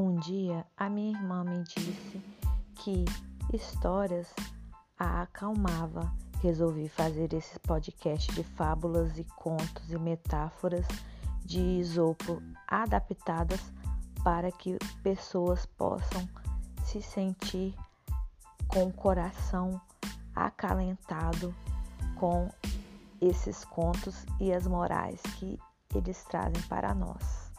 Um dia a minha irmã me disse que histórias a acalmava. Resolvi fazer esse podcast de fábulas e contos e metáforas de isopo adaptadas para que pessoas possam se sentir com o coração acalentado com esses contos e as morais que eles trazem para nós.